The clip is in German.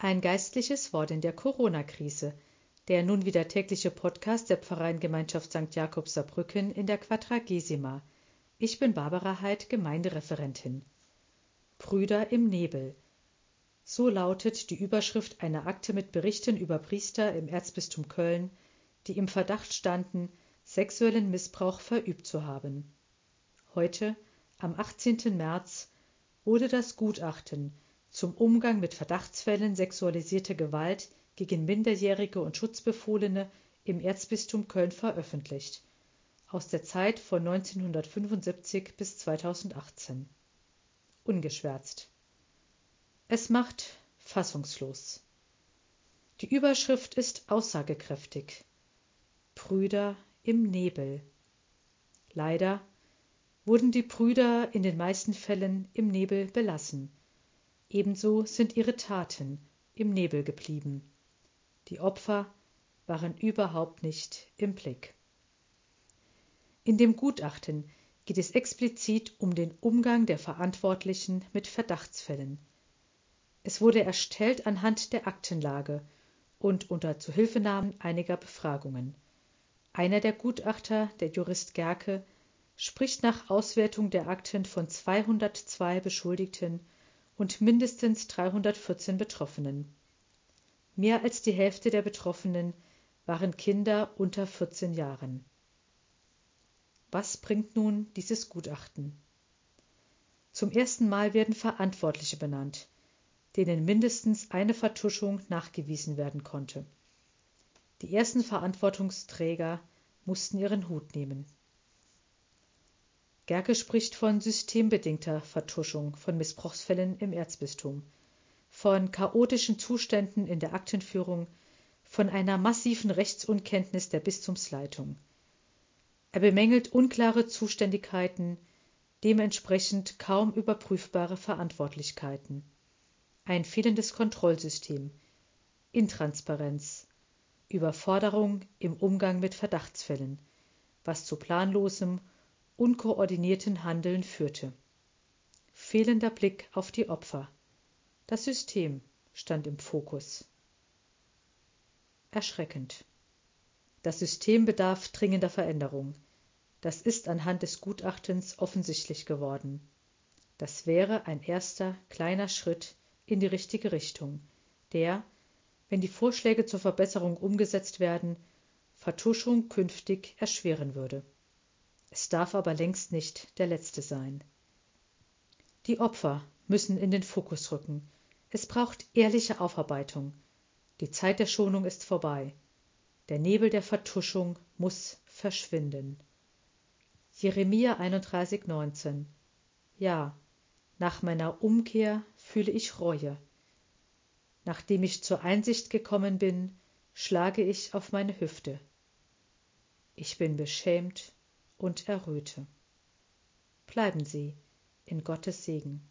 Ein geistliches Wort in der Corona-Krise. Der nun wieder tägliche Podcast der Pfarreiengemeinschaft St. Jakobs Saarbrücken in der Quadragesima. Ich bin Barbara Heid, Gemeindereferentin. Brüder im Nebel. So lautet die Überschrift einer Akte mit Berichten über Priester im Erzbistum Köln, die im Verdacht standen, sexuellen Missbrauch verübt zu haben. Heute, am 18. März, wurde das Gutachten zum Umgang mit Verdachtsfällen sexualisierter Gewalt gegen Minderjährige und Schutzbefohlene im Erzbistum Köln veröffentlicht. Aus der Zeit von 1975 bis 2018. Ungeschwärzt. Es macht fassungslos. Die Überschrift ist aussagekräftig. Brüder im Nebel. Leider wurden die Brüder in den meisten Fällen im Nebel belassen. Ebenso sind ihre Taten im Nebel geblieben. Die Opfer waren überhaupt nicht im Blick. In dem Gutachten geht es explizit um den Umgang der Verantwortlichen mit Verdachtsfällen. Es wurde erstellt anhand der Aktenlage und unter Zuhilfenahme einiger Befragungen. Einer der Gutachter, der Jurist Gerke, spricht nach Auswertung der Akten von 202 Beschuldigten und mindestens 314 Betroffenen. Mehr als die Hälfte der Betroffenen waren Kinder unter 14 Jahren. Was bringt nun dieses Gutachten? Zum ersten Mal werden Verantwortliche benannt, denen mindestens eine Vertuschung nachgewiesen werden konnte. Die ersten Verantwortungsträger mussten ihren Hut nehmen. Gerke spricht von systembedingter Vertuschung von Missbrauchsfällen im Erzbistum, von chaotischen Zuständen in der Aktenführung, von einer massiven Rechtsunkenntnis der Bistumsleitung. Er bemängelt unklare Zuständigkeiten, dementsprechend kaum überprüfbare Verantwortlichkeiten, ein fehlendes Kontrollsystem, Intransparenz, Überforderung im Umgang mit Verdachtsfällen, was zu planlosem unkoordinierten Handeln führte. Fehlender Blick auf die Opfer. Das System stand im Fokus. Erschreckend. Das System bedarf dringender Veränderung. Das ist anhand des Gutachtens offensichtlich geworden. Das wäre ein erster kleiner Schritt in die richtige Richtung, der, wenn die Vorschläge zur Verbesserung umgesetzt werden, Vertuschung künftig erschweren würde. Es darf aber längst nicht der letzte sein. Die Opfer müssen in den Fokus rücken. Es braucht ehrliche Aufarbeitung. Die Zeit der Schonung ist vorbei. Der Nebel der Vertuschung muss verschwinden. Jeremia 31,19 Ja, nach meiner Umkehr fühle ich Reue. Nachdem ich zur Einsicht gekommen bin, schlage ich auf meine Hüfte. Ich bin beschämt und erröte. Bleiben Sie in Gottes Segen.